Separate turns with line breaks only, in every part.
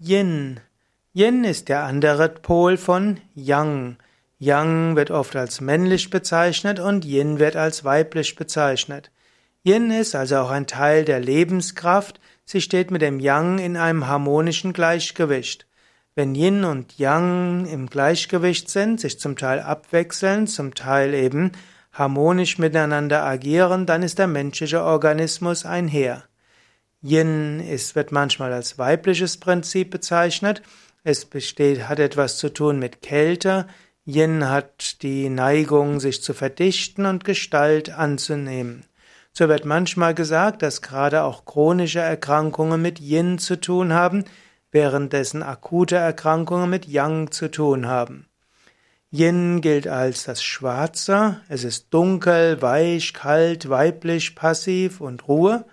Yin. Yin ist der andere Pol von Yang. Yang wird oft als männlich bezeichnet und Yin wird als weiblich bezeichnet. Yin ist also auch ein Teil der Lebenskraft. Sie steht mit dem Yang in einem harmonischen Gleichgewicht. Wenn Yin und Yang im Gleichgewicht sind, sich zum Teil abwechseln, zum Teil eben harmonisch miteinander agieren, dann ist der menschliche Organismus ein Heer. Yin ist, wird manchmal als weibliches Prinzip bezeichnet. Es besteht, hat etwas zu tun mit Kälte. Yin hat die Neigung, sich zu verdichten und Gestalt anzunehmen. So wird manchmal gesagt, dass gerade auch chronische Erkrankungen mit Yin zu tun haben, währenddessen akute Erkrankungen mit Yang zu tun haben. Yin gilt als das Schwarze, es ist dunkel, weich, kalt, weiblich, passiv und Ruhe.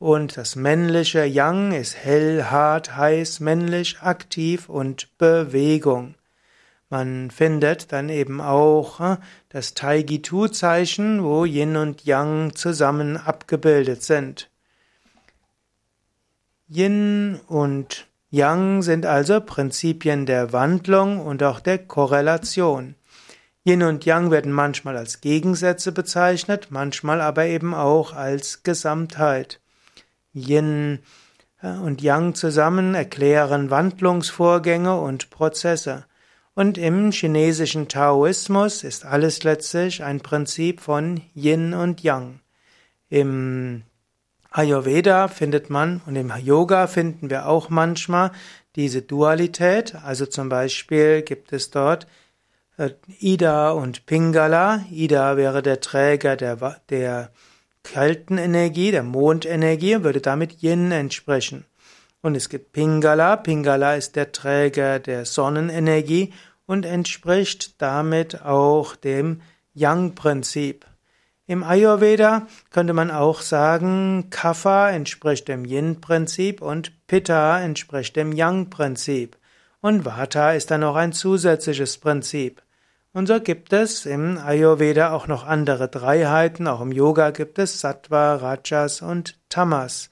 Und das männliche Yang ist hell, hart, heiß, männlich, aktiv und Bewegung. Man findet dann eben auch äh, das Taigitu-Zeichen, wo Yin und Yang zusammen abgebildet sind. Yin und Yang sind also Prinzipien der Wandlung und auch der Korrelation. Yin und Yang werden manchmal als Gegensätze bezeichnet, manchmal aber eben auch als Gesamtheit. Yin und Yang zusammen erklären Wandlungsvorgänge und Prozesse. Und im chinesischen Taoismus ist alles letztlich ein Prinzip von Yin und Yang. Im Ayurveda findet man und im Yoga finden wir auch manchmal diese Dualität. Also zum Beispiel gibt es dort äh, Ida und Pingala. Ida wäre der Träger der, der kalten Energie, der Mondenergie, würde damit Yin entsprechen. Und es gibt Pingala. Pingala ist der Träger der Sonnenenergie und entspricht damit auch dem Yang-Prinzip. Im Ayurveda könnte man auch sagen, Kapha entspricht dem Yin-Prinzip und Pitta entspricht dem Yang-Prinzip. Und Vata ist dann noch ein zusätzliches Prinzip. Und so gibt es im Ayurveda auch noch andere Dreiheiten. Auch im Yoga gibt es Sattva, Rajas und Tamas.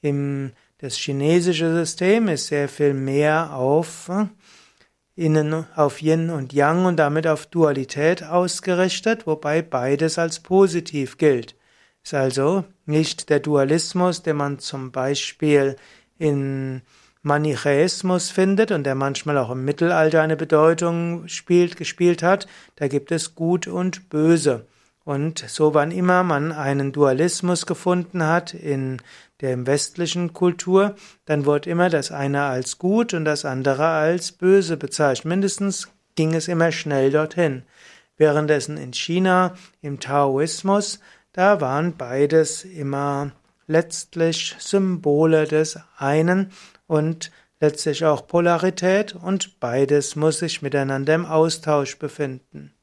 Im, das chinesische System ist sehr viel mehr auf äh, Innen, auf Yin und Yang und damit auf Dualität ausgerichtet, wobei beides als positiv gilt. Ist also nicht der Dualismus, den man zum Beispiel in Manichäismus findet und der manchmal auch im Mittelalter eine Bedeutung spielt, gespielt hat, da gibt es Gut und Böse. Und so wann immer man einen Dualismus gefunden hat in der westlichen Kultur, dann wurde immer das eine als gut und das andere als böse bezeichnet. Mindestens ging es immer schnell dorthin. Währenddessen in China, im Taoismus, da waren beides immer letztlich Symbole des einen und letztlich auch Polarität und beides muss sich miteinander im Austausch befinden.